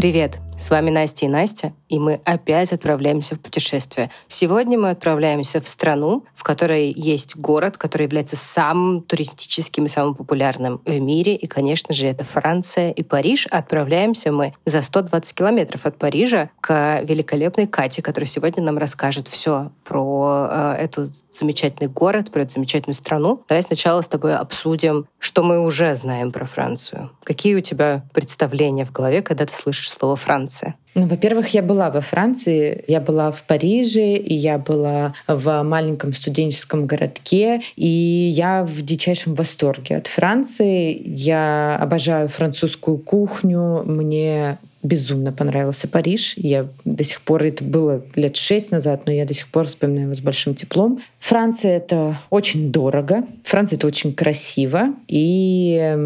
Привет! С вами Настя и Настя, и мы опять отправляемся в путешествие. Сегодня мы отправляемся в страну, в которой есть город, который является самым туристическим и самым популярным в мире, и, конечно же, это Франция и Париж. Отправляемся мы за 120 километров от Парижа к великолепной Кате, которая сегодня нам расскажет все про э, этот замечательный город, про эту замечательную страну. Давай сначала с тобой обсудим, что мы уже знаем про Францию. Какие у тебя представления в голове, когда ты слышишь слово «Франция»? Ну, во-первых, я была во Франции, я была в Париже, и я была в маленьком студенческом городке, и я в дичайшем восторге от Франции. Я обожаю французскую кухню, мне безумно понравился Париж. Я до сих пор, это было лет шесть назад, но я до сих пор вспоминаю его с большим теплом. Франция — это очень дорого, Франция — это очень красиво, и,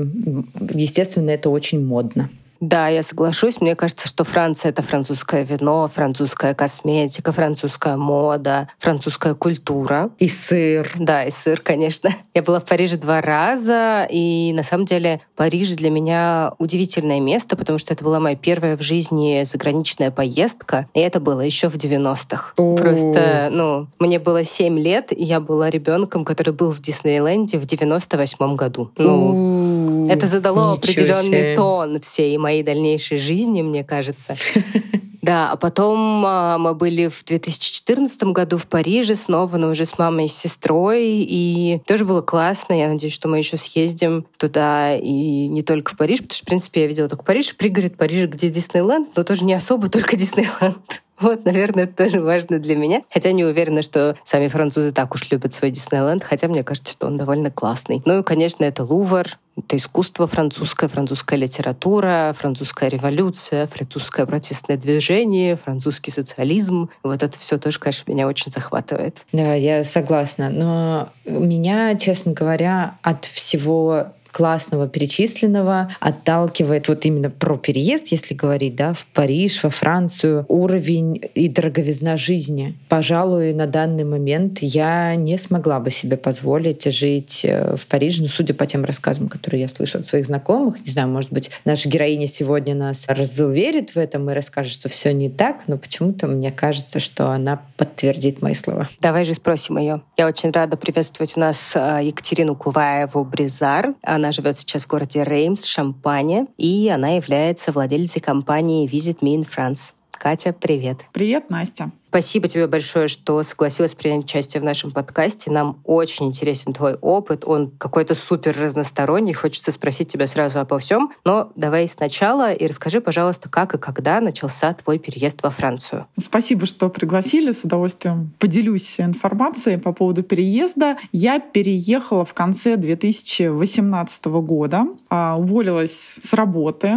естественно, это очень модно. Да, я соглашусь. Мне кажется, что Франция — это французское вино, французская косметика, французская мода, французская культура. И сыр. Да, и сыр, конечно. Я была в Париже два раза, и на самом деле Париж для меня удивительное место, потому что это была моя первая в жизни заграничная поездка, и это было еще в 90-х. Просто, ну, мне было 7 лет, и я была ребенком, который был в Диснейленде в 98 году. Ну, это задало определенный тон всей моей моей дальнейшей жизни, мне кажется. Да, а потом а, мы были в 2014 году в Париже снова, но уже с мамой и с сестрой, и тоже было классно. Я надеюсь, что мы еще съездим туда и не только в Париж, потому что, в принципе, я видела только Париж, пригород Парижа, где Диснейленд, но тоже не особо только Диснейленд. Вот, наверное, это тоже важно для меня. Хотя не уверена, что сами французы так уж любят свой Диснейленд, хотя мне кажется, что он довольно классный. Ну и, конечно, это Лувр, это искусство французское, французская литература, французская революция, французское протестное движение, французский социализм. Вот это все тоже, конечно, меня очень захватывает. Да, я согласна. Но меня, честно говоря, от всего классного перечисленного отталкивает вот именно про переезд, если говорить, да, в Париж, во Францию, уровень и дороговизна жизни. Пожалуй, на данный момент я не смогла бы себе позволить жить э, в Париже, ну, судя по тем рассказам, которые я слышу от своих знакомых. Не знаю, может быть, наша героиня сегодня нас разуверит в этом и расскажет, что все не так, но почему-то мне кажется, что она подтвердит мои слова. Давай же спросим ее. Я очень рада приветствовать у нас э, Екатерину Куваеву-Бризар. Она она живет сейчас в городе Реймс, Шампане, и она является владельцей компании Visit Me in France. Катя, привет. Привет, Настя. Спасибо тебе большое, что согласилась принять участие в нашем подкасте. Нам очень интересен твой опыт. Он какой-то супер разносторонний. Хочется спросить тебя сразу обо всем. Но давай сначала и расскажи, пожалуйста, как и когда начался твой переезд во Францию. Спасибо, что пригласили. С удовольствием поделюсь информацией по поводу переезда. Я переехала в конце 2018 года. А, уволилась с работы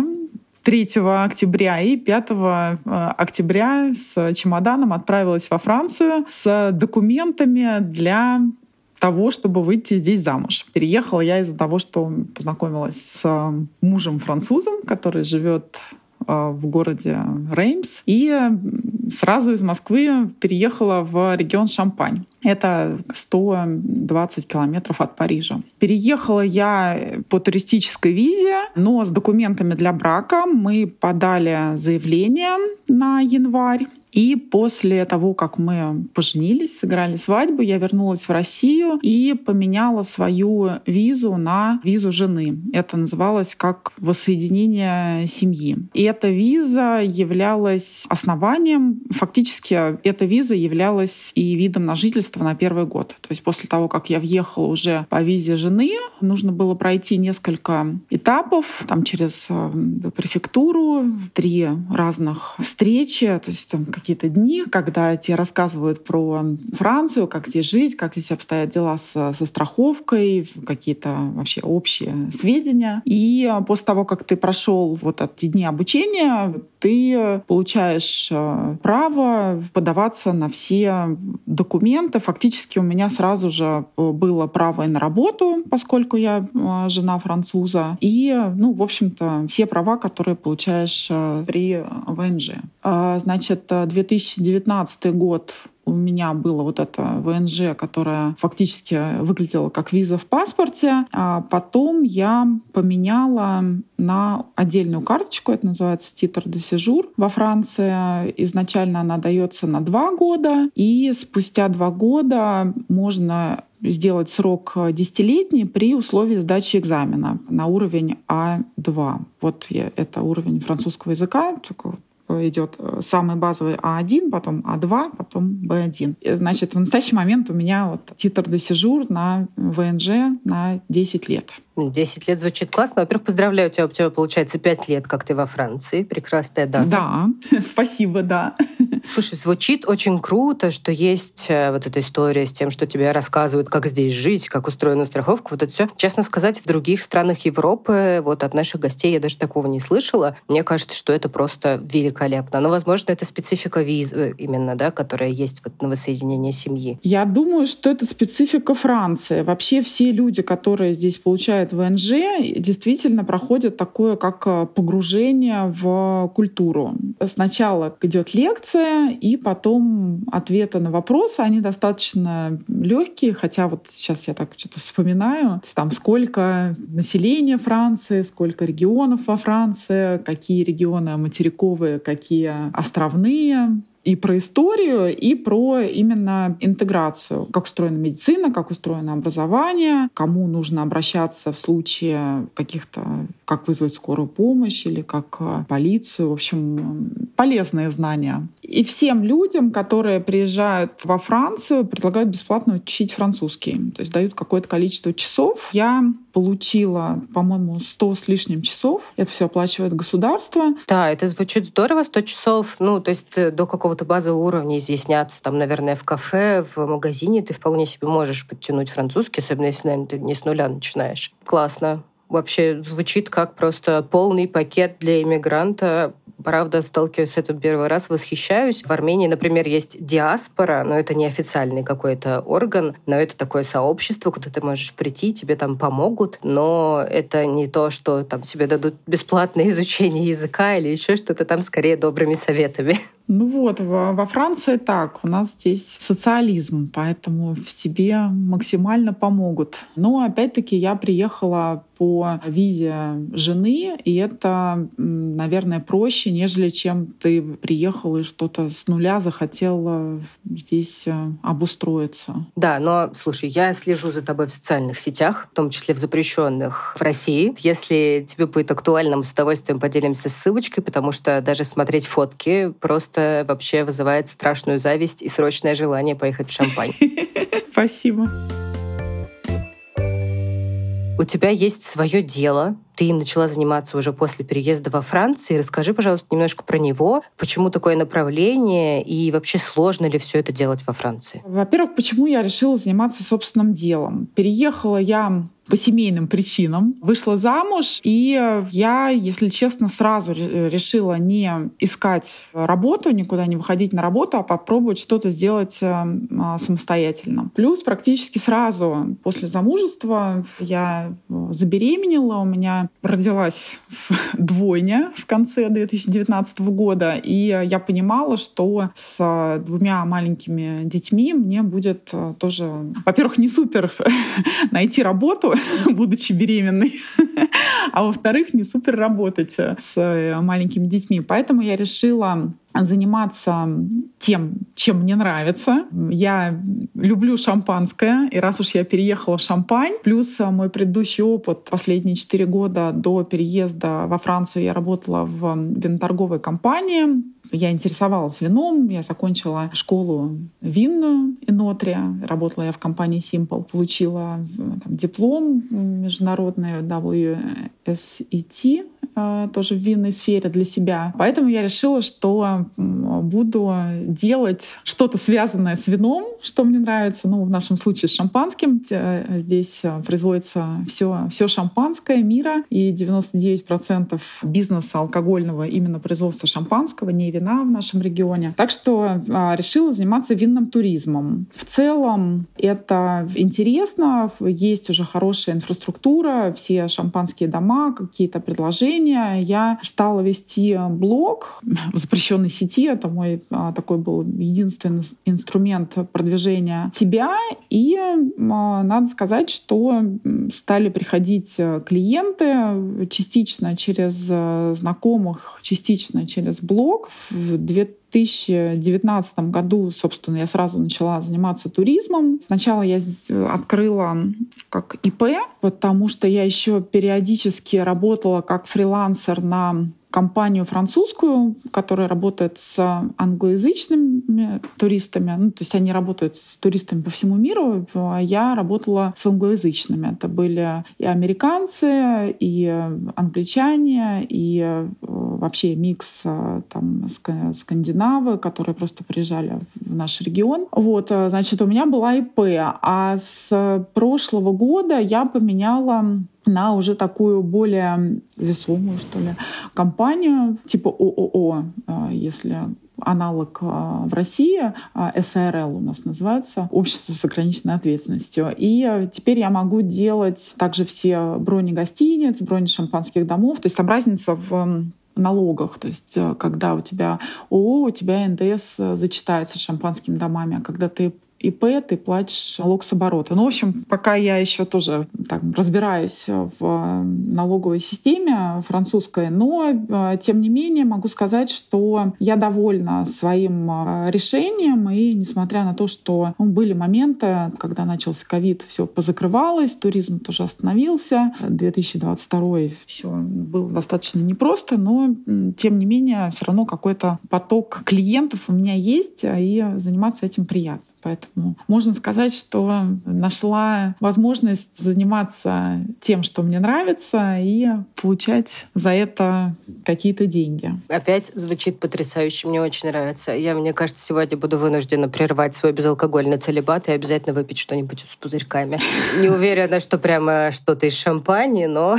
3 октября и 5 э, октября с чемоданом отправилась во Францию с документами для того, чтобы выйти здесь замуж. Переехала я из-за того, что познакомилась с мужем французом, который живет в городе Реймс, и сразу из Москвы переехала в регион Шампань. Это 120 километров от Парижа. Переехала я по туристической визе, но с документами для брака мы подали заявление на январь. И после того, как мы поженились, сыграли свадьбу, я вернулась в Россию и поменяла свою визу на визу жены. Это называлось как воссоединение семьи. И эта виза являлась основанием, фактически эта виза являлась и видом на жительство на первый год. То есть после того, как я въехала уже по визе жены, нужно было пройти несколько этапов, там через э, префектуру, три разных встречи, то есть там какие-то дни, когда тебе рассказывают про Францию, как здесь жить, как здесь обстоят дела со, со страховкой, какие-то вообще общие сведения. И после того, как ты прошел вот эти дни обучения, ты получаешь э, право подаваться на все документы. Фактически у меня сразу же было право и на работу, поскольку я э, жена француза, и, ну, в общем-то, все права, которые получаешь э, при ВНЖ. А, значит, 2019 год у меня было вот это ВНЖ, которое фактически выглядело как виза в паспорте. А потом я поменяла на отдельную карточку, это называется титр де сижур. Во Франции изначально она дается на два года, и спустя два года можно сделать срок десятилетний при условии сдачи экзамена на уровень А2. Вот это уровень французского языка, идет э, самый базовый А1, потом А2, потом Б1. Значит, в настоящий момент у меня вот титр де сижур на ВНЖ на 10 лет. 10 лет звучит классно. Во-первых, поздравляю тебя, у тебя получается 5 лет, как ты во Франции. Прекрасная дата. Да, спасибо, да. Слушай, звучит очень круто, что есть э, вот эта история с тем, что тебе рассказывают, как здесь жить, как устроена страховка. Вот это все. Честно сказать, в других странах Европы, вот от наших гостей я даже такого не слышала. Мне кажется, что это просто великолепно. Но, возможно, это специфика визы именно, да, которая есть вот на воссоединение семьи. Я думаю, что это специфика Франции. Вообще все люди, которые здесь получают в НЖ, действительно проходит такое, как э, погружение в культуру. Сначала идет лекция, и потом ответы на вопросы, они достаточно легкие, хотя вот сейчас я так что-то вспоминаю, то есть там сколько населения Франции, сколько регионов во Франции, какие регионы материковые, какие островные, и про историю, и про именно интеграцию. Как устроена медицина, как устроено образование, кому нужно обращаться в случае каких-то, как вызвать скорую помощь или как э, полицию. В общем, полезные знания. И всем людям, которые приезжают во Францию, предлагают бесплатно учить французский. То есть дают какое-то количество часов. Я получила, по-моему, 100 с лишним часов. Это все оплачивает государство. Да, это звучит здорово, 100 часов. Ну, то есть до какого-то базового уровня изъясняться. Там, наверное, в кафе, в магазине ты вполне себе можешь подтянуть французский, особенно если, наверное, ты не с нуля начинаешь. Классно вообще звучит как просто полный пакет для иммигранта правда, сталкиваюсь с этим первый раз, восхищаюсь. В Армении, например, есть диаспора, но это не официальный какой-то орган, но это такое сообщество, куда ты можешь прийти, тебе там помогут, но это не то, что там тебе дадут бесплатное изучение языка или еще что-то там, скорее добрыми советами. Ну вот, во Франции так, у нас здесь социализм, поэтому в тебе максимально помогут. Но опять-таки я приехала по визе жены, и это, наверное, проще, нежели чем ты приехал и что-то с нуля захотел здесь э, обустроиться. Да, но слушай, я слежу за тобой в социальных сетях, в том числе в запрещенных в России. Если тебе будет актуально, мы с удовольствием поделимся ссылочкой, потому что даже смотреть фотки просто просто вообще вызывает страшную зависть и срочное желание поехать в Шампань. Спасибо. У тебя есть свое дело, ты им начала заниматься уже после переезда во Францию. Расскажи, пожалуйста, немножко про него. Почему такое направление и вообще сложно ли все это делать во Франции? Во-первых, почему я решила заниматься собственным делом? Переехала я по семейным причинам. Вышла замуж, и я, если честно, сразу решила не искать работу, никуда не выходить на работу, а попробовать что-то сделать э, а, самостоятельно. Плюс практически сразу после замужества я забеременела, у меня родилась двойня в конце 2019 года, и я понимала, что с двумя маленькими детьми мне будет э, тоже, во-первых, не супер найти работу, будучи беременной, а во-вторых, не супер работать с э, маленькими детьми. Поэтому я решила заниматься тем, чем мне нравится. Я люблю шампанское, и раз уж я переехала в Шампань, плюс э, мой предыдущий опыт, последние четыре года до переезда во Францию я работала в виноторговой компании, я интересовалась вином, я закончила школу винную Инотри, работала я в компании Simple, получила э, там, диплом международный WSET, тоже в винной сфере для себя. Поэтому я решила, что буду делать что-то связанное с вином, что мне нравится, ну, в нашем случае с шампанским. Э, здесь производится все, все шампанское мира, и 99% бизнеса алкогольного именно производства шампанского, не вина в нашем регионе. Так что а, решила заниматься винным туризмом. В целом это интересно, есть уже хорошая инфраструктура, все шампанские дома, какие-то предложения продвижения я стала вести блог в запрещенной сети. Это мой а, такой был единственный инструмент продвижения себя. И а, надо сказать, что стали приходить клиенты частично через э, знакомых, частично через блог. В 2019 году, собственно, я сразу начала заниматься туризмом. Сначала я открыла как ИП, потому что я еще периодически работала как фрилансер на компанию французскую, которая работает с англоязычными туристами. Ну, то есть они работают с туристами по всему миру. А я работала с англоязычными. Это были и американцы, и англичане, и э, вообще микс э, там скандинавы, которые просто приезжали в наш регион. Вот, э, значит, у меня была ИП. А с прошлого года я поменяла на уже такую более весомую, что ли, компанию типа ООО, а, если аналог а, в России, а, СРЛ у нас называется, Общество с ограниченной ответственностью. И теперь я могу делать также все брони гостиниц, брони шампанских домов. То есть там разница в налогах. То есть когда у тебя ООО, у тебя НДС зачитается шампанскими домами, а когда ты ИП, ты платишь налог с оборота. Ну, в общем, пока я еще тоже так, разбираюсь в налоговой системе французской, но, э, тем не менее, могу сказать, что я довольна своим э, решением, и несмотря на то, что ну, были моменты, когда начался ковид, все позакрывалось, туризм тоже остановился, 2022 все было достаточно непросто, но, тем не менее, все равно какой-то поток клиентов у меня есть, и заниматься этим приятно. Поэтому можно сказать, что нашла возможность заниматься тем, что мне нравится, и получать за это какие-то деньги. Опять звучит потрясающе, мне очень нравится. Я, мне кажется, сегодня буду вынуждена прервать свой безалкогольный целебат и обязательно выпить что-нибудь с пузырьками. Не уверена, что прямо что-то из шампани, но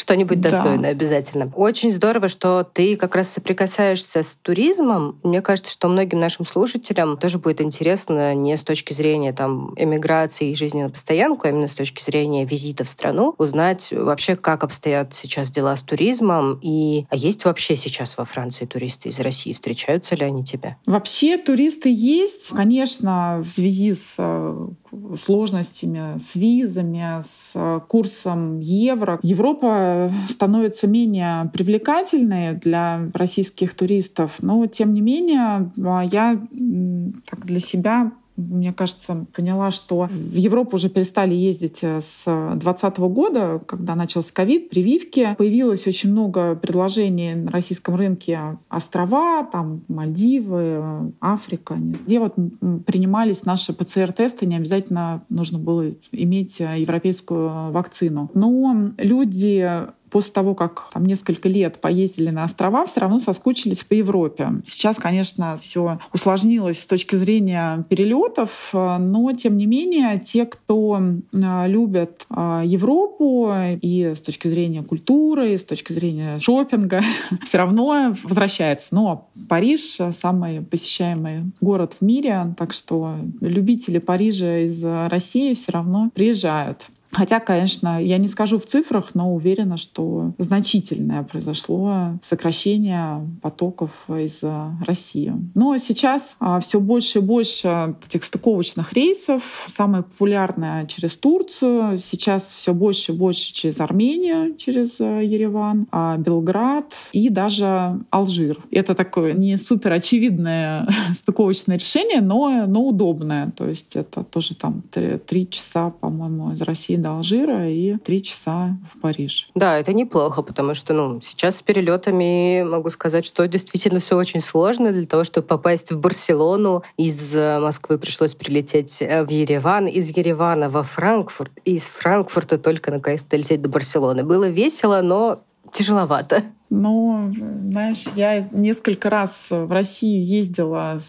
что-нибудь достойное да. обязательно. Очень здорово, что ты как раз соприкасаешься с туризмом. Мне кажется, что многим нашим слушателям тоже будет интересно не с точки зрения там эмиграции и жизни на постоянку, а именно с точки зрения визита в страну, узнать вообще, как обстоят сейчас дела с туризмом и а есть вообще сейчас во Франции туристы из России? Встречаются ли они тебя? Вообще туристы есть. Конечно, в связи с э, сложностями с визами, с э, курсом евро. Европа становится менее привлекательной для российских туристов, но тем не менее а, я так для себя мне кажется, поняла, что в Европу уже перестали ездить э, с 2020 года, когда начался ковид, прививки. Появилось очень много предложений на российском рынке острова, там Мальдивы, Африка, где вот принимались наши ПЦР-тесты, не обязательно нужно было иметь э, европейскую вакцину. Но люди после того, как там несколько лет поездили на острова, все равно соскучились по Европе. Сейчас, конечно, все усложнилось с точки зрения перелетов, но тем не менее те, кто а, любят а, Европу и с точки зрения культуры, и с точки зрения шопинга, все равно возвращаются. Но Париж самый посещаемый город в мире, так что любители Парижа из России все равно приезжают. Хотя, конечно, я не скажу в цифрах, но уверена, что значительное произошло сокращение потоков из России. Но сейчас а, все больше и больше этих стыковочных рейсов. Самое популярное через Турцию. Сейчас все больше и больше через Армению, через э, Ереван, а, Белград и даже Алжир. Это такое не супер очевидное стыковочное решение, но, но удобное. То есть это тоже там три часа, по-моему, из России до Алжира и три часа в Париж. Да, это неплохо, потому что ну, сейчас с перелетами могу сказать, что действительно все очень сложно. Для того, чтобы попасть в Барселону, из э, Москвы пришлось прилететь э, в Ереван, из Еревана во Франкфурт, и из Франкфурта только наконец-то лететь до Барселоны. Было весело, но тяжеловато. Ну, знаешь, я несколько раз в Россию ездила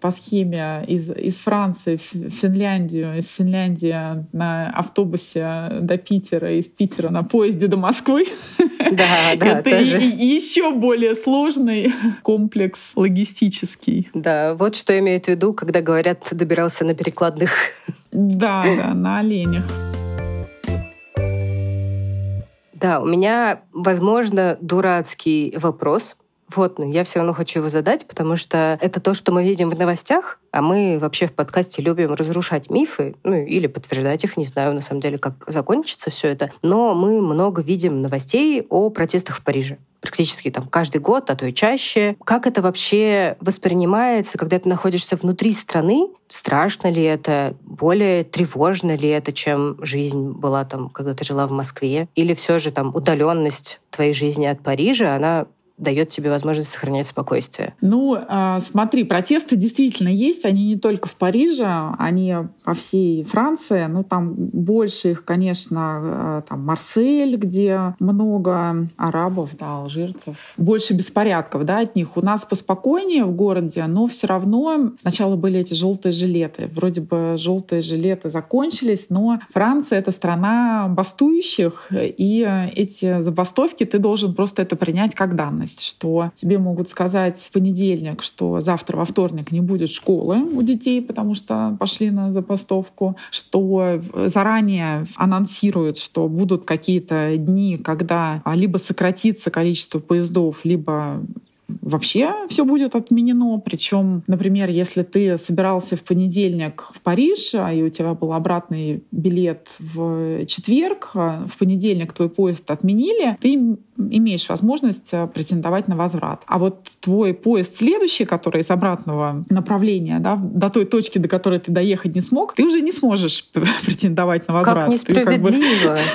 по схеме из, из Франции в Финляндию, из Финляндии на автобусе до Питера, из Питера на поезде до Москвы. Да, да, Это тоже. еще более сложный комплекс логистический. Да, вот что имеют в виду, когда говорят «добирался на перекладных». Да, да, на оленях. Да, у меня, возможно, дурацкий вопрос, вот, но я все равно хочу его задать, потому что это то, что мы видим в новостях, а мы вообще в подкасте любим разрушать мифы, ну или подтверждать их, не знаю на самом деле, как закончится все это. Но мы много видим новостей о протестах в Париже практически там каждый год, а то и чаще. Как это вообще воспринимается, когда ты находишься внутри страны? Страшно ли это? Более тревожно ли это, чем жизнь была там, когда ты жила в Москве? Или все же там удаленность твоей жизни от Парижа, она дает тебе возможность сохранять спокойствие? Ну, а, смотри, протесты действительно есть. Они не только в Париже, они по всей Франции. Ну, там больше их, конечно, а, там Марсель, где много арабов, да, алжирцев. Больше беспорядков, да, от них. У нас поспокойнее в городе, но все равно сначала были эти желтые жилеты. Вроде бы желтые жилеты закончились, но Франция — это страна бастующих, и эти забастовки ты должен просто это принять как данность реальность, что тебе могут сказать в понедельник, что завтра во вторник не будет школы у детей, потому что пошли на забастовку, что заранее анонсируют, что будут какие-то дни, когда либо сократится количество поездов, либо вообще все будет отменено. Причем, например, если ты собирался в понедельник в Париж, а и у тебя был обратный билет в четверг, а в понедельник твой поезд отменили, ты имеешь возможность э, претендовать на возврат. А вот твой поезд следующий, который из обратного направления, да, до той точки, до которой ты доехать не смог, ты уже не сможешь претендовать на возврат. Как несправедливо.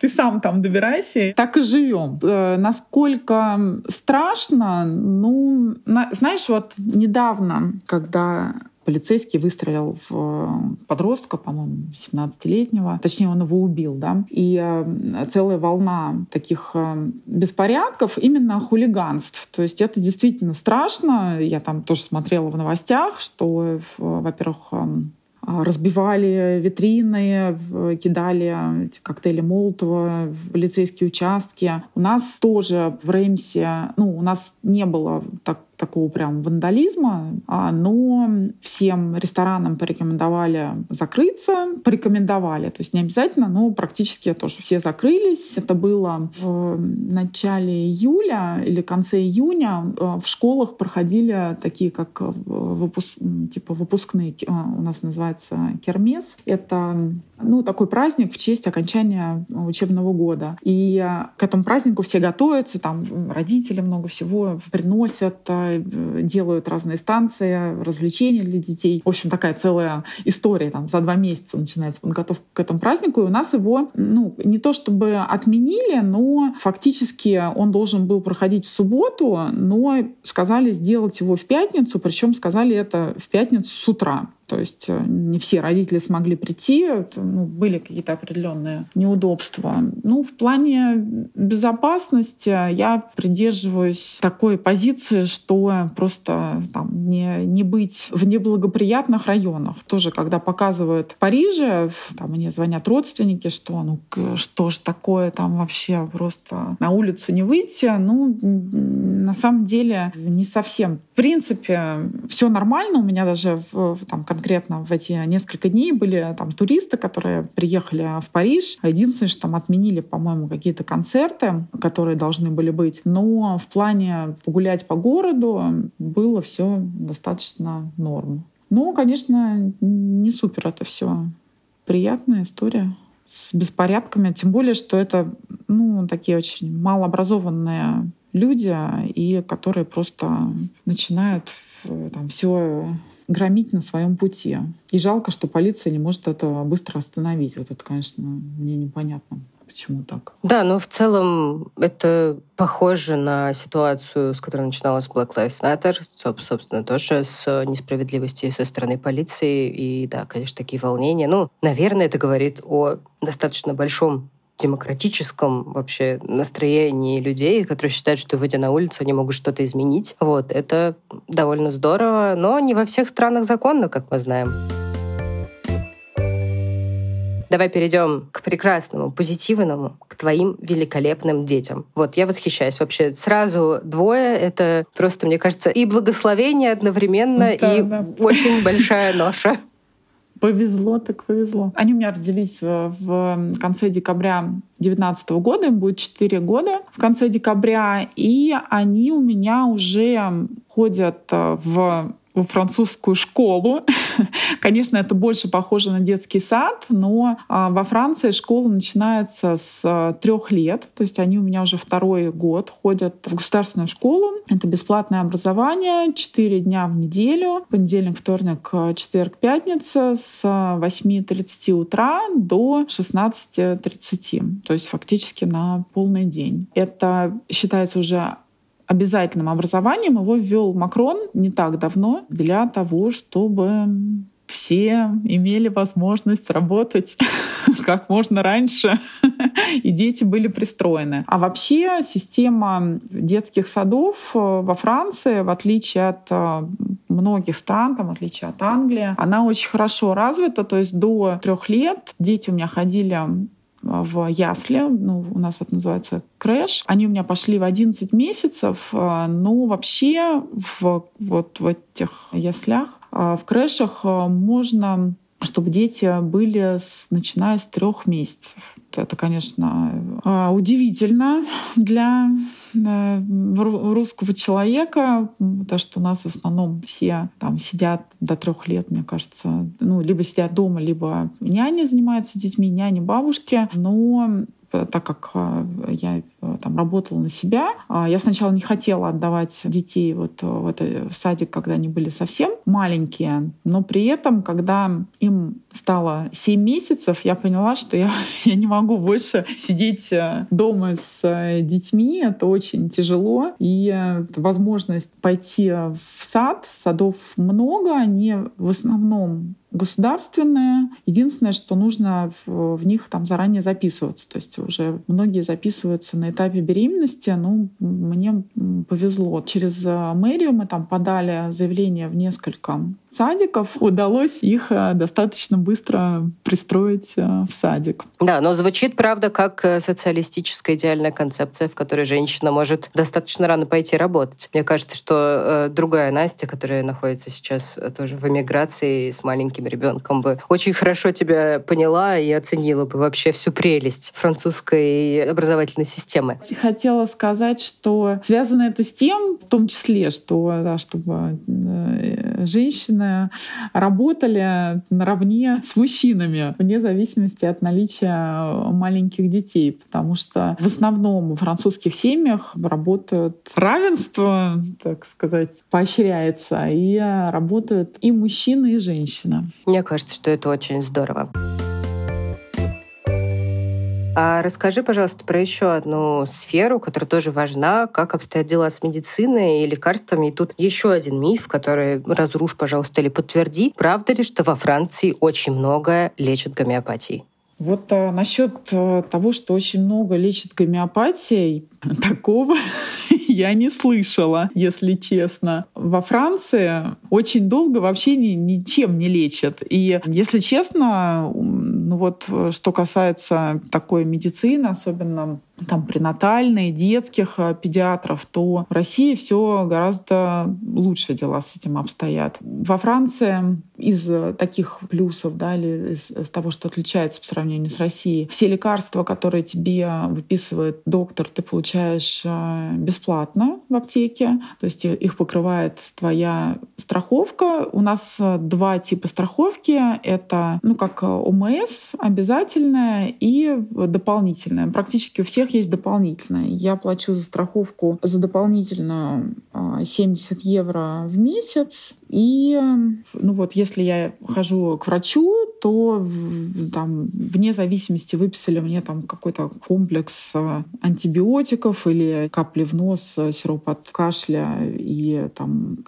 Ты сам там добирайся. Так и живем. Э, насколько страшно, ну, знаешь, вот недавно, когда полицейский выстрелил в э, подростка, по-моему, 17-летнего. Точнее, он его убил, да. И э, целая волна таких э, беспорядков, именно хулиганств. То есть это действительно страшно. Я там тоже смотрела в новостях, что, во-первых, разбивали витрины, кидали коктейли Молотова в полицейские участки. У нас тоже в Реймсе, ну, у нас не было так такого прям вандализма, а, но всем ресторанам порекомендовали закрыться, порекомендовали, то есть не обязательно, но практически тоже все закрылись. Это было в начале июля или конце июня. Э, в школах проходили такие, как э, выпуск, типа выпускные, э, у нас называется кермес. Это ну, такой праздник в честь окончания учебного года. И к этому празднику все готовятся, там родители много всего приносят, делают разные станции, развлечения для детей. В общем, такая целая история. Там за два месяца начинается подготовка к этому празднику. И у нас его, ну, не то чтобы отменили, но фактически он должен был проходить в субботу, но сказали сделать его в пятницу, причем сказали это в пятницу с утра. То есть э, не все родители смогли прийти, ну, были какие-то определенные неудобства. Ну, в плане безопасности я придерживаюсь такой позиции, что просто там, не, не быть в неблагоприятных районах. Тоже, когда показывают в Париже, там мне звонят родственники, что ну что же такое там вообще просто на улицу не выйти. Ну, на самом деле не совсем. В принципе, все нормально. У меня даже в, там, конкретно в эти несколько дней были там туристы, которые приехали в Париж. Единственное, что там отменили, по-моему, какие-то концерты, которые должны были быть. Но в плане погулять по городу было все достаточно норм. Ну, конечно, не супер это все. Приятная история с беспорядками, тем более, что это ну, такие очень малообразованные люди, и которые просто начинают там, все громить на своем пути. И жалко, что полиция не может это быстро остановить. Вот это, конечно, мне непонятно. Почему так? Да, но в целом это похоже на ситуацию, с которой начиналась Black Lives Matter, собственно, тоже с несправедливостью со стороны полиции. И да, конечно, такие волнения. Ну, наверное, это говорит о достаточно большом демократическом вообще настроении людей, которые считают, что, выйдя на улицу, они могут что-то изменить. Вот, это довольно здорово, но не во всех странах законно, как мы знаем. Давай перейдем к прекрасному, позитивному, к твоим великолепным детям. Вот, я восхищаюсь вообще. Сразу двое — это просто, мне кажется, и благословение одновременно, да, и да. очень большая ноша. Повезло, так повезло. Они у меня родились в, в конце декабря 2019 года, им будет 4 года в конце декабря, и они у меня уже ходят э, в французскую школу. Конечно, это больше похоже на детский сад, но а, во Франции школа начинается с а, трех лет. То есть они у меня уже второй год ходят в государственную школу. Это бесплатное образование, 4 дня в неделю. Понедельник, вторник, а, четверг, пятница с 8.30 утра до 16.30. То есть фактически на полный день. Это считается уже обязательным образованием его ввел Макрон не так давно для того, чтобы все имели возможность работать как можно раньше, и дети были пристроены. А вообще система детских садов э, во Франции, в отличие от э, многих стран, там, в отличие от Англии, она очень хорошо развита, то есть до трех лет дети у меня ходили в ясли, ну, у нас это называется крэш. Они у меня пошли в 11 месяцев, а, но вообще в, вот в этих яслях, а, в крэшах а, можно чтобы дети были с, начиная с трех месяцев. Это, конечно, удивительно для русского человека, потому что у нас в основном все там сидят до трех лет, мне кажется, ну, либо сидят дома, либо няня занимается детьми, няни бабушки. Но так как я там работала на себя, а, я сначала не хотела отдавать детей вот в этот садик, когда они были совсем маленькие, но при этом, когда им стало 7 месяцев, я поняла, что я, я не могу больше сидеть дома с детьми, это очень тяжело, и возможность пойти в сад, садов много, они в основном государственные. Единственное, что нужно в, в них там заранее записываться. То есть уже многие записываются на этапе беременности. Ну, мне повезло. Через э, мэрию мы там подали заявление в несколько садиков. Удалось их э, достаточно быстро пристроить э, в садик. Да, но звучит, правда, как социалистическая идеальная концепция, в которой женщина может достаточно рано пойти работать. Мне кажется, что другая Настя, которая находится сейчас тоже в эмиграции с маленьким ребенком бы очень хорошо тебя поняла и оценила бы вообще всю прелесть французской образовательной системы. Хотела сказать, что связано это с тем, в том числе, что да, чтобы э, женщины работали наравне с мужчинами, вне зависимости от наличия маленьких детей, потому что в основном в французских семьях работают равенство, так сказать, поощряется, и работают и мужчины, и женщины. Мне кажется, что это очень здорово. А расскажи, пожалуйста, про еще одну сферу, которая тоже важна, как обстоят дела с медициной и лекарствами. И тут еще один миф, который разрушь, пожалуйста, или подтверди. Правда ли, что во Франции очень многое лечат гомеопатией? Вот а, насчет а, того, что очень много лечит гомеопатией, такого я не слышала, если честно. Во Франции очень долго вообще ни, ничем не лечат. И, если честно, ну вот что касается такой медицины, особенно там пренатальные, детских э, педиатров, то в России все гораздо лучше дела с этим обстоят. Во Франции из таких плюсов, да, или из, из того, что отличается по сравнению с Россией, все лекарства, которые тебе выписывает доктор, ты получаешь э, бесплатно в аптеке, то есть их покрывает твоя страховка. У нас э, два типа страховки. Это, ну, как ОМС обязательная и дополнительная. Практически у всех есть дополнительная. Я плачу за страховку за дополнительную 70 а, евро в месяц. И ну вот, если я хожу к врачу, то там, вне зависимости, выписали мне там какой-то комплекс а, антибиотиков или капли в нос, а, сироп от кашля и там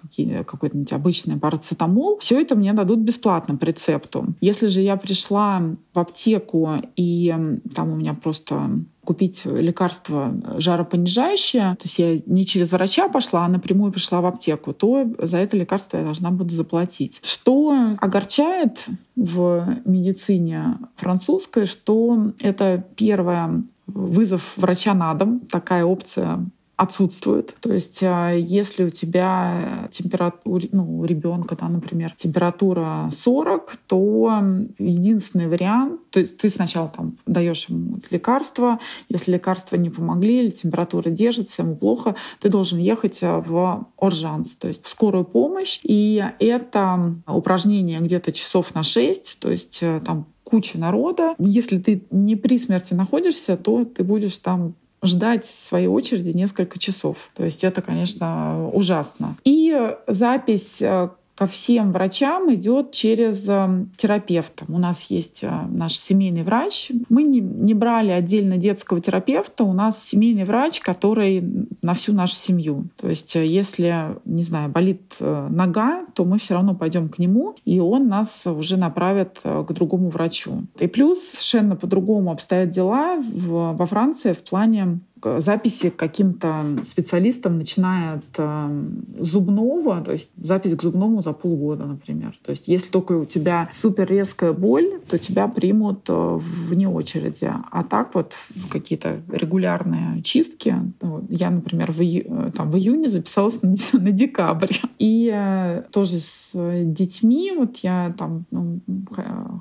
какой-нибудь обычный парацетамол, все это мне дадут бесплатно по рецепту. Если же я пришла в аптеку и там у меня просто купить лекарство жаропонижающее, то есть я не через врача пошла, а напрямую пришла в аптеку, то за это лекарство я должна буду заплатить. Что огорчает в медицине французской, что это первое вызов врача на дом. Такая опция отсутствует. То есть э, если у тебя температура, ну, у ребенка, да, например, температура 40, то единственный вариант, то есть ты сначала там даешь ему лекарства, если лекарства не помогли или температура держится, ему плохо, ты должен ехать э, в Оржанс, то есть в скорую помощь. И это упражнение где-то часов на 6, то есть э, там куча народа. Если ты не при смерти находишься, то ты будешь там ждать своей очереди несколько часов. То есть это, конечно, ужасно. И запись э, ко всем врачам идет через э, терапевта. У нас есть э, наш семейный врач. Мы не, не брали отдельно детского терапевта. У нас семейный врач, который на всю нашу семью. То есть э, если, не знаю, болит нога, то мы все равно пойдем к нему, и он нас уже направит к другому врачу. И плюс совершенно по-другому обстоят дела во Франции в плане записи к каким-то специалистам, начиная от э, зубного, то есть запись к зубному за полгода, например. То есть если только у тебя супер резкая боль, то тебя примут э, вне очереди. А так вот какие-то регулярные чистки. Ну, я, например, в, ию, там, в июне записалась на, на декабрь. И э, тоже с детьми, вот я там ну,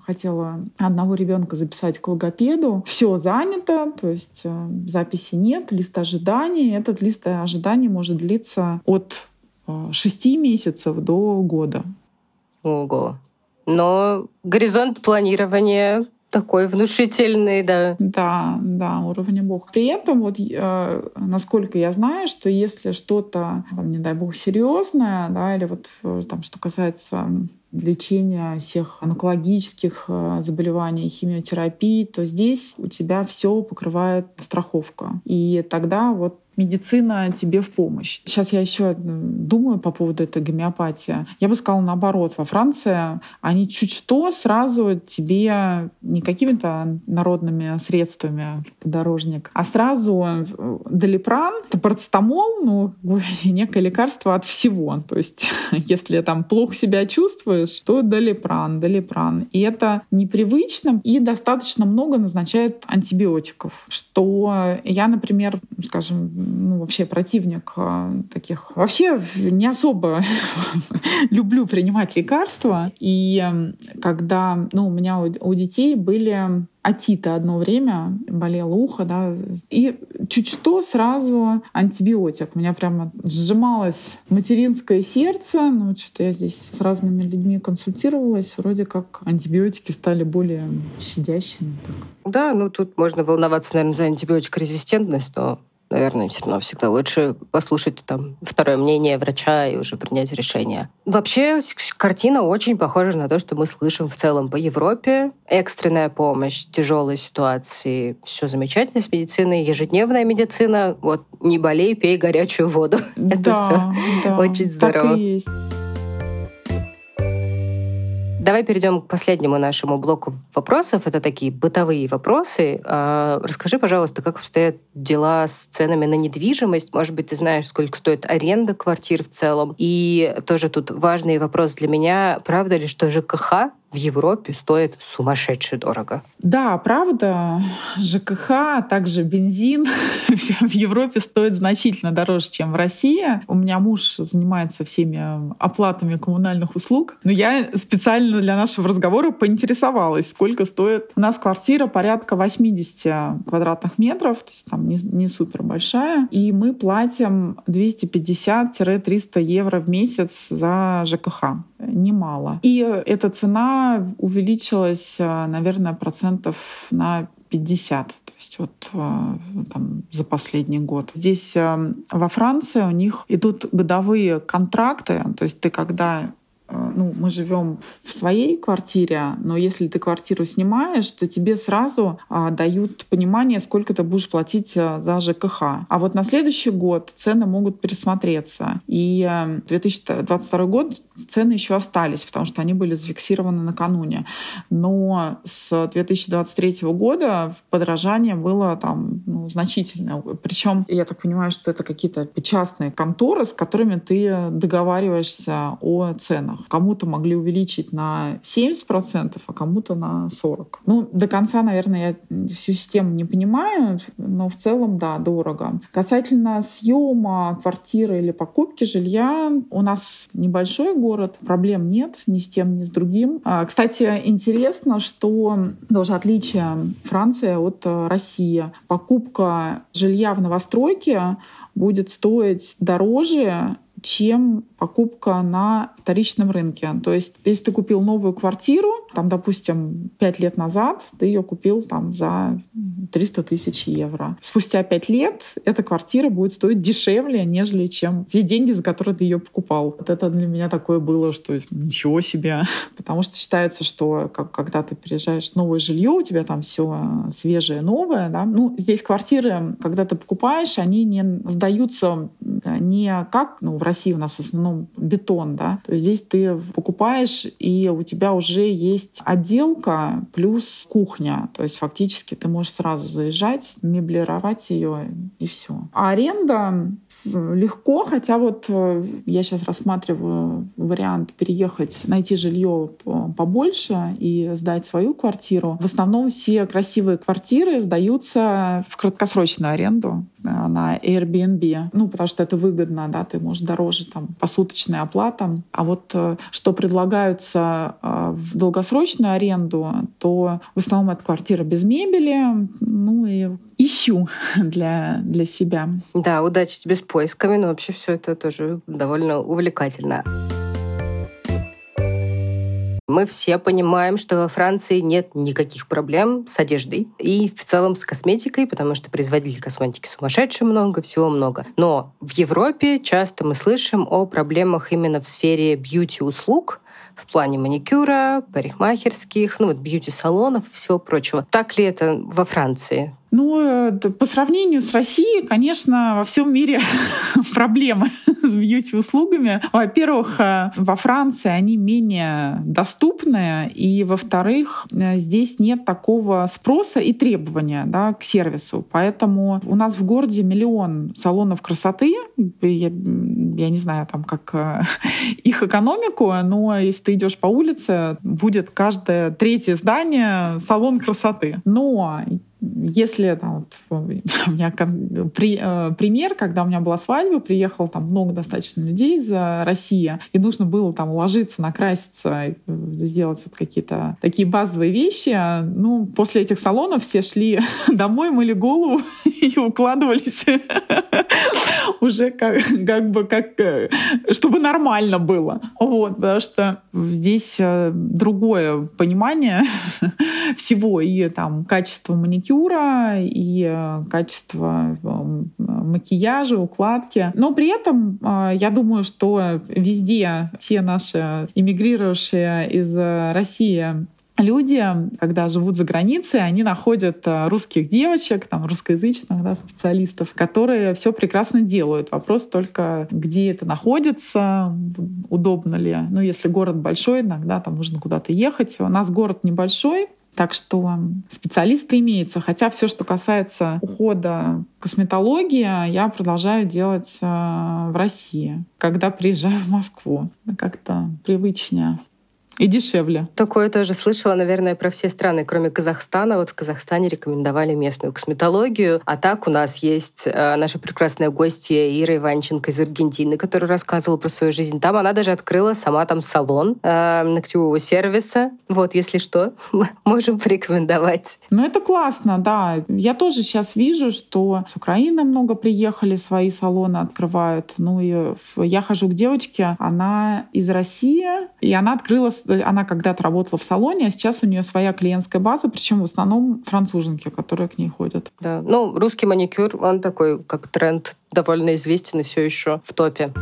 хотела одного ребенка записать к логопеду. Все занято, то есть э, записи нет, лист ожиданий. Этот лист ожиданий может длиться от э, шести месяцев до года. Ого. Но горизонт планирования такой внушительный, да. Да, да, уровня бог. При этом вот э, насколько я знаю, что если что-то, там, не дай бог, серьезное, да, или вот э, там, что касается лечения всех онкологических э, заболеваний, химиотерапии, то здесь у тебя все покрывает страховка. И тогда вот медицина тебе в помощь. Сейчас я еще думаю по поводу этой гомеопатии. Я бы сказала наоборот. Во Франции они чуть что сразу тебе не какими-то народными средствами подорожник, а сразу э, долипран, это парацетамол, ну, некое лекарство от всего. То есть если там плохо себя чувствуешь, то долипран, долипран. И это непривычно и достаточно много назначают антибиотиков, что я, например, скажем, ну, вообще противник а, таких. Вообще не особо люблю принимать лекарства. И когда ну, у меня у, у детей были атита одно время, болело ухо, да, и чуть что сразу антибиотик. У меня прямо сжималось материнское сердце, ну, что-то я здесь с разными людьми консультировалась, вроде как антибиотики стали более щадящими. Так. Да, ну тут можно волноваться, наверное, за антибиотик-резистентность, но наверное, все равно всегда лучше послушать там второе мнение врача и уже принять решение. Вообще, картина очень похожа на то, что мы слышим в целом по Европе. Экстренная помощь, тяжелые ситуации, все замечательно с медициной, ежедневная медицина. Вот не болей, пей горячую воду. Да, Это все да, очень здорово. Так и есть. Давай перейдем к последнему нашему блоку вопросов. Это такие бытовые вопросы. А, расскажи, пожалуйста, как обстоят дела с ценами на недвижимость? Может быть, ты знаешь, сколько стоит аренда квартир в целом? И тоже тут важный вопрос для меня. Правда ли, что ЖКХ в Европе стоит сумасшедше дорого. Да, правда. ЖКХ, а также бензин в Европе стоит значительно дороже, чем в России. У меня муж занимается всеми оплатами коммунальных услуг. Но я специально для нашего разговора поинтересовалась, сколько стоит. У нас квартира порядка 80 квадратных метров, то есть там не, не супер большая. И мы платим 250-300 евро в месяц за ЖКХ. Немало. И эта цена увеличилась, э, наверное, процентов на 50, то есть вот э, там, за последний год. Здесь э, во Франции у них идут годовые контракты, то есть ты когда ну, мы живем в своей квартире, но если ты квартиру снимаешь, то тебе сразу а, дают понимание, сколько ты будешь платить а, за ЖКХ. А вот на следующий год цены могут пересмотреться. И 2022 год цены еще остались, потому что они были зафиксированы накануне. Но с 2023 года подорожание было там ну, значительное. Причем я так понимаю, что это какие-то частные конторы, с которыми ты договариваешься о ценах. Кому кому-то могли увеличить на 70%, а кому-то на 40%. Ну, до конца, наверное, я всю систему не понимаю, но в целом, да, дорого. Касательно съема квартиры или покупки жилья, у нас небольшой город, проблем нет ни с тем, ни с другим. А, кстати, интересно, что тоже отличие Франции от э, России. Покупка жилья в новостройке будет стоить дороже, чем покупка на вторичном рынке. То есть, если ты купил новую квартиру, там, допустим, пять лет назад ты ее купил там за 300 тысяч евро. Спустя пять лет эта квартира будет стоить дешевле, нежели чем те деньги, за которые ты ее покупал. Вот это для меня такое было, что ничего себе. Потому что считается, что как, когда ты переезжаешь в новое жилье, у тебя там все свежее, новое. Да? Ну, здесь квартиры, когда ты покупаешь, они не сдаются не как ну, в России у нас в основном бетон, да, то есть здесь ты покупаешь, и у тебя уже есть отделка плюс кухня, то есть фактически ты можешь сразу заезжать, меблировать ее и все. А аренда легко, хотя вот э, я сейчас рассматриваю вариант переехать, найти жилье побольше и сдать свою квартиру. В основном все красивые квартиры сдаются в краткосрочную аренду э, на Airbnb. Ну, потому что это выгодно, да, ты можешь дороже там посуточная оплата. А вот э, что предлагаются в долгосрочную аренду, то в основном это квартира без мебели, ну и ищу для, для себя. Да, удачи тебе с поисками, но вообще все это тоже довольно увлекательно. Мы все понимаем, что во Франции нет никаких проблем с одеждой и в целом с косметикой, потому что производителей косметики сумасшедшие много, всего много. Но в Европе часто мы слышим о проблемах именно в сфере бьюти-услуг, в плане маникюра, парикмахерских, ну, бьюти-салонов и всего прочего. Так ли это во Франции? Ну, э, по сравнению с Россией, конечно, во всем мире проблемы с бьюти-услугами. Во-первых, э, во Франции они менее доступны, и, во-вторых, э, здесь нет такого спроса и требования да, к сервису. Поэтому у нас в городе миллион салонов красоты. Я, я не знаю, там, как их экономику, но если ты идешь по улице, будет каждое третье здание салон красоты. Но если там, вот, у меня при, э, пример, когда у меня была свадьба, приехало там много достаточно людей из России, и нужно было там уложиться, накраситься, сделать вот какие-то такие базовые вещи. Ну, после этих салонов все шли домой, мыли голову и укладывались уже как, как бы как э, чтобы нормально было. Вот, потому что здесь э, другое понимание всего и там качество маникюра и э, качество макияжа, укладки. Но при этом я думаю, что везде все наши иммигрировавшие из России люди, когда живут за границей, они находят э, русских девочек, там, русскоязычных да, специалистов, которые все прекрасно делают. Вопрос только, где это находится, удобно ли. Ну, если город большой, иногда там нужно куда-то ехать. У нас город небольшой, так что специалисты имеются. Хотя все, что касается ухода косметологии, я продолжаю делать э, в России. Когда приезжаю в Москву, как-то привычнее и дешевле. Такое тоже слышала, наверное, про все страны, кроме Казахстана. Вот в Казахстане рекомендовали местную косметологию. А так у нас есть э, наша прекрасная гостья Ира Иванченко из Аргентины, которая рассказывала про свою жизнь. Там она даже открыла сама там салон э, ногтевого сервиса. Вот, если что, можем порекомендовать. Ну, это классно, да. Я тоже сейчас вижу, что с Украины много приехали, свои салоны открывают. Ну, и я хожу к девочке, она из России, и она открыла она когда-то работала в салоне, а сейчас у нее своя клиентская база, причем в основном француженки, которые к ней ходят. Да. Ну, русский маникюр, он такой, как тренд, довольно известен и все еще в топе.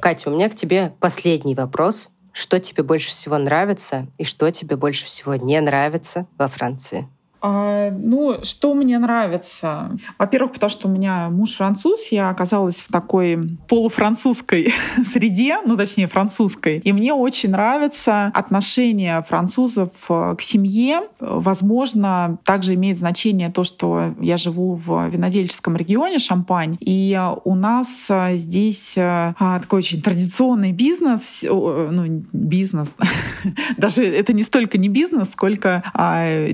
Катя, у меня к тебе последний вопрос. Что тебе больше всего нравится и что тебе больше всего не нравится во Франции? А, ну, что мне нравится? Во-первых, потому что у меня муж француз, я оказалась в такой полуфранцузской среде, ну, точнее, французской. И мне очень нравится отношение французов э, к семье. Возможно, также имеет значение то, что я живу в винодельческом регионе Шампань, и у нас э, здесь э, такой очень традиционный бизнес, ну, бизнес, даже это не столько не бизнес, сколько а,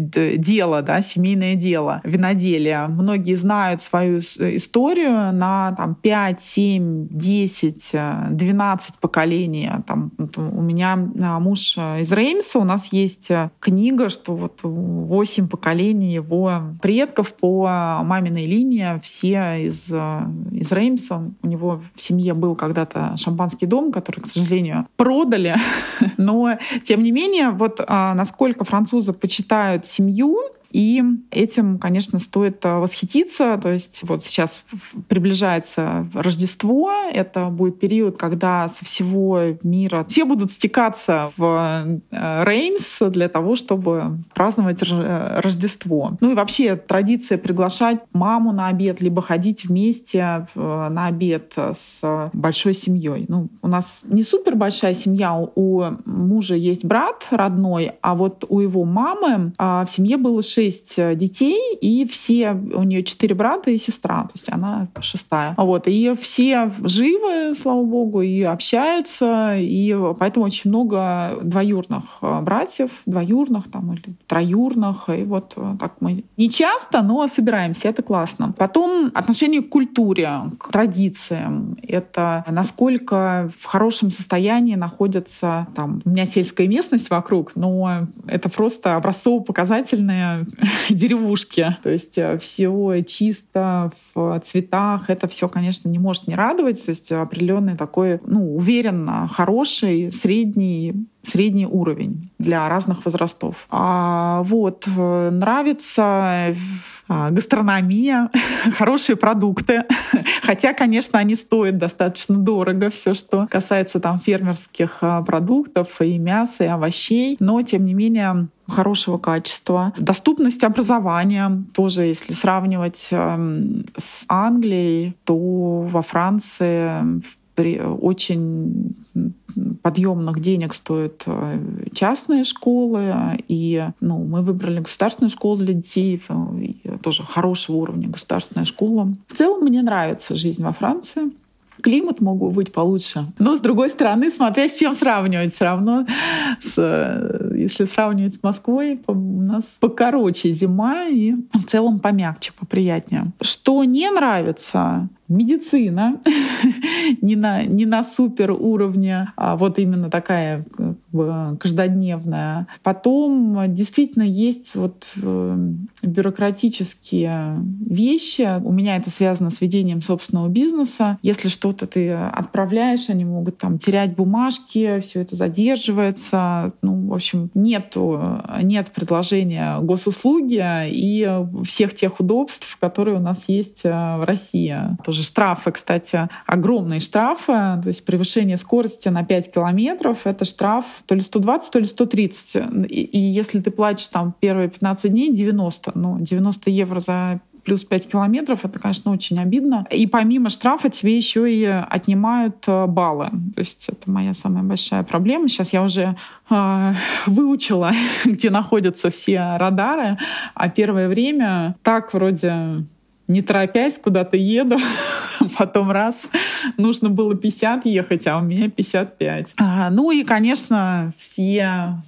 дело, да, семейное дело, виноделие. Многие знают свою историю на там, 5, 7, 10, 12 поколений. Там, у меня а, муж из Реймса, у нас есть книга, что вот 8 поколений его предков по маминой линии, все из, из Реймса. У него в семье был когда-то шампанский дом, который, к сожалению, продали. Но, тем не менее, вот а, насколько французы почитают семью, и этим, конечно, стоит э, восхититься. То есть вот сейчас приближается Рождество. Это будет период, когда со всего мира все будут стекаться в э, Реймс для того, чтобы праздновать э, Рождество. Ну и вообще традиция приглашать маму на обед, либо ходить вместе на обед с большой семьей. Ну, у нас не супер большая семья, у мужа есть брат родной, а вот у его мамы а, в семье было шесть шесть э, детей, и все, у нее четыре брата и сестра, то есть она шестая. Вот, и все живы, слава богу, и общаются, и поэтому очень много двоюрных э, братьев, двоюрных там или троюрных, и вот э, так мы не часто, но собираемся, это классно. Потом отношение к культуре, к традициям, это насколько в хорошем состоянии находятся там, у меня сельская местность вокруг, но это просто образцово-показательная деревушки. То есть э, все чисто в цветах. Это все, конечно, не может не радовать. То есть определенный такой, ну, уверенно хороший, средний средний уровень для разных возрастов. А, вот, э, нравится а, гастрономия, хорошие продукты. Хотя, конечно, они стоят достаточно дорого, все, что касается там фермерских а, продуктов и мяса, и овощей. Но, тем не менее, хорошего качества. Доступность образования тоже, если сравнивать эм, с Англией, то во Франции очень подъемных денег стоят э, частные школы, и ну, мы выбрали государственную школу для детей, э, тоже хорошего уровня государственная школа. В целом мне нравится жизнь во Франции климат мог бы быть получше. Но, с другой стороны, смотря с чем сравнивать, все равно, с, э, если сравнивать с Москвой, у нас покороче зима и в целом помягче, поприятнее. Что не нравится, медицина не на, не на супер уровне, а вот именно такая как бы, каждодневная. Потом действительно есть вот э, бюрократические вещи. У меня это связано с ведением собственного бизнеса. Если что-то ты отправляешь, они могут там терять бумажки, все это задерживается. Ну, в общем, нету, нет предложения госуслуги и всех тех удобств, которые у нас есть э, в России. Тоже тоже штрафы, кстати, огромные штрафы. То есть превышение скорости на 5 километров — это штраф то ли 120, то ли 130. И, и если ты платишь там первые 15 дней — 90. Ну, 90 евро за плюс 5 километров, это, конечно, очень обидно. И помимо штрафа тебе еще и отнимают э, баллы. То есть это моя самая большая проблема. Сейчас я уже э, выучила, где находятся все радары, а первое время так вроде не торопясь, куда-то еду, потом раз, нужно было 50 ехать, а у меня 55. А, ну и, конечно, все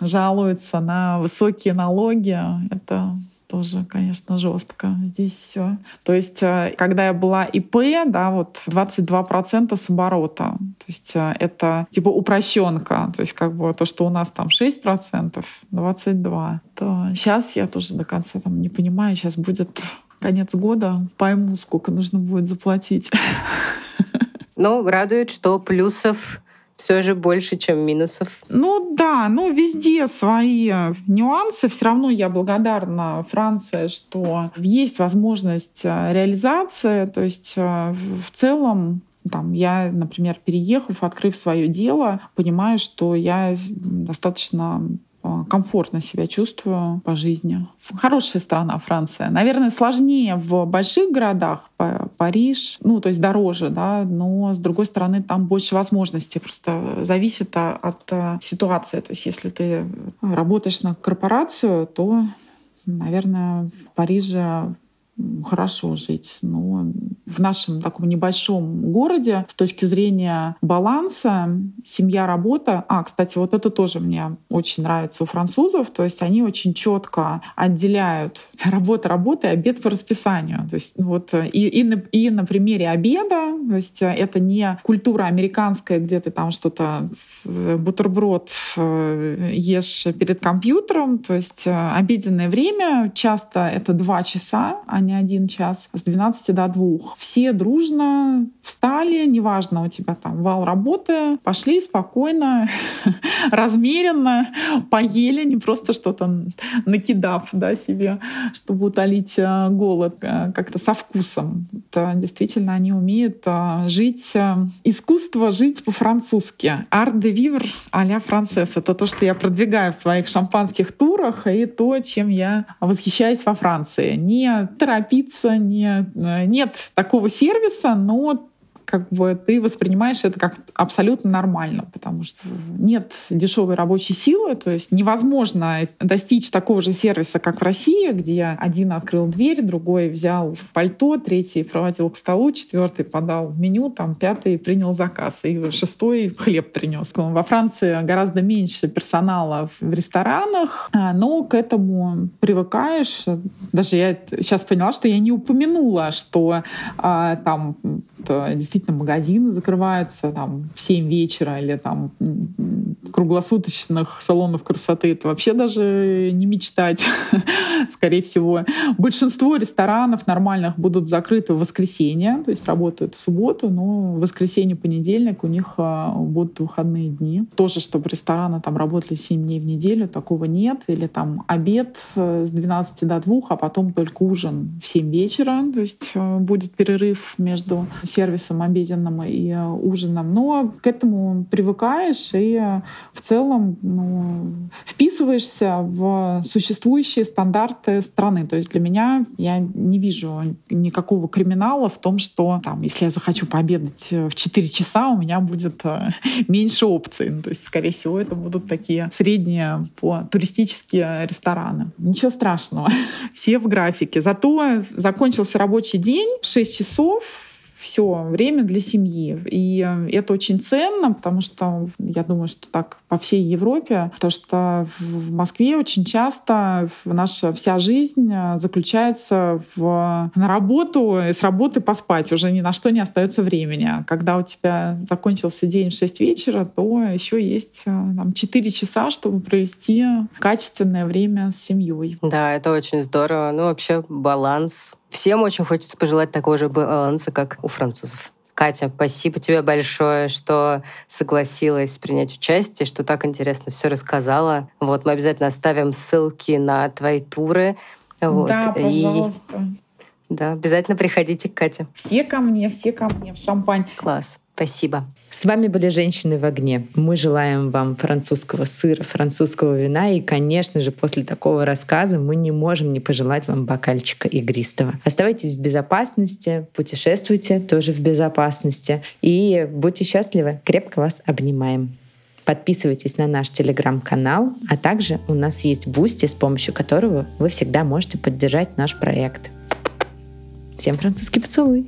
жалуются на высокие налоги. Это тоже, конечно, жестко. Здесь все. То есть, э, когда я была ИП, да, вот 22% с оборота. То есть э, это типа упрощенка. То есть как бы то, что у нас там 6%, 22%. То сейчас я тоже до конца там не понимаю. Сейчас будет конец года пойму, сколько нужно будет заплатить. Но радует, что плюсов все же больше, чем минусов. Ну да, ну везде свои нюансы. Все равно я благодарна Франции, что есть возможность э, реализации. То есть э, в целом там, я, например, переехав, открыв свое дело, понимаю, что я достаточно комфортно себя чувствую по жизни. Хорошая страна Франция. Наверное, сложнее в больших городах, Париж, ну, то есть дороже, да, но, с другой стороны, там больше возможностей. Просто зависит от ситуации. То есть если ты работаешь на корпорацию, то наверное, в Париже хорошо жить. Но в нашем таком небольшом городе с точки зрения баланса семья-работа... А, кстати, вот это тоже мне очень нравится у французов. То есть они очень четко отделяют работа работы, обед по расписанию. То есть вот и, и, на, и на примере обеда, то есть это не культура американская, где ты там что-то бутерброд э, ешь перед компьютером. То есть э, обеденное время часто это два часа, а не один час, с 12 до 2. Все дружно встали, неважно, у тебя там вал работы, пошли спокойно, размеренно, поели, не просто что-то накидав да, себе, чтобы утолить э, голод э, как-то со вкусом. Это действительно они умеют э, жить, искусство жить по-французски. Art de vivre а-ля францесс. Это то, что я продвигаю в своих шампанских турах и то, чем я восхищаюсь во Франции. Не торопиться, не, э, нет такого сервиса, но как бы ты воспринимаешь это как абсолютно нормально, потому что нет дешевой рабочей силы, то есть невозможно достичь такого же сервиса, как в России, где один открыл дверь, другой взял пальто, третий проводил к столу, четвертый подал меню, там пятый принял заказ, и шестой хлеб принес. Во Франции гораздо меньше персонала в ресторанах, а, но к этому привыкаешь. Даже я сейчас поняла, что я не упомянула, что а, там действительно магазины закрываются там в 7 вечера или там круглосуточных салонов красоты. Это вообще даже не мечтать. Скорее всего, большинство ресторанов нормальных будут закрыты в воскресенье, то есть работают в субботу, но в воскресенье, понедельник у них а, будут выходные дни. Тоже, чтобы рестораны там работали 7 дней в неделю, такого нет. Или там обед э, с 12 до 2, а потом только ужин в 7 вечера. То есть э, будет перерыв между сервисом обеденным и э, ужином. Но к этому привыкаешь и э, в целом ну, вписываешься в существующие стандарты страны. То есть для меня я не вижу никакого криминала в том, что там, если я захочу пообедать э, в 4 часа, у меня будет меньше опций. Ну, то есть, скорее всего, это будут такие средние по туристические рестораны. Ничего страшного. Все в графике. Зато закончился рабочий день в 6 часов, все время для семьи. И э, это очень ценно, потому что я думаю, что так по всей Европе, потому что в Москве очень часто наша вся жизнь э, заключается в, на работу и с работы поспать. Уже ни на что не остается времени. А когда у тебя закончился день в 6 вечера, то еще есть э, там, 4 часа, чтобы провести качественное время с семьей. Да, это очень здорово. Ну, вообще баланс Всем очень хочется пожелать такого же баланса, как у французов. Катя, спасибо тебе большое, что согласилась принять участие, что так интересно все рассказала. Вот мы обязательно оставим ссылки на твои туры. Вот. Да, пожалуйста. И... Да, обязательно приходите к Кате. Все ко мне, все ко мне в Шампань. Класс. Спасибо. С вами были «Женщины в огне». Мы желаем вам французского сыра, французского вина. И, конечно же, после такого рассказа мы не можем не пожелать вам бокальчика игристого. Оставайтесь в безопасности, путешествуйте тоже в безопасности. И будьте счастливы. Крепко вас обнимаем. Подписывайтесь на наш телеграм-канал, а также у нас есть Boosty, с помощью которого вы всегда можете поддержать наш проект. Всем французский поцелуй!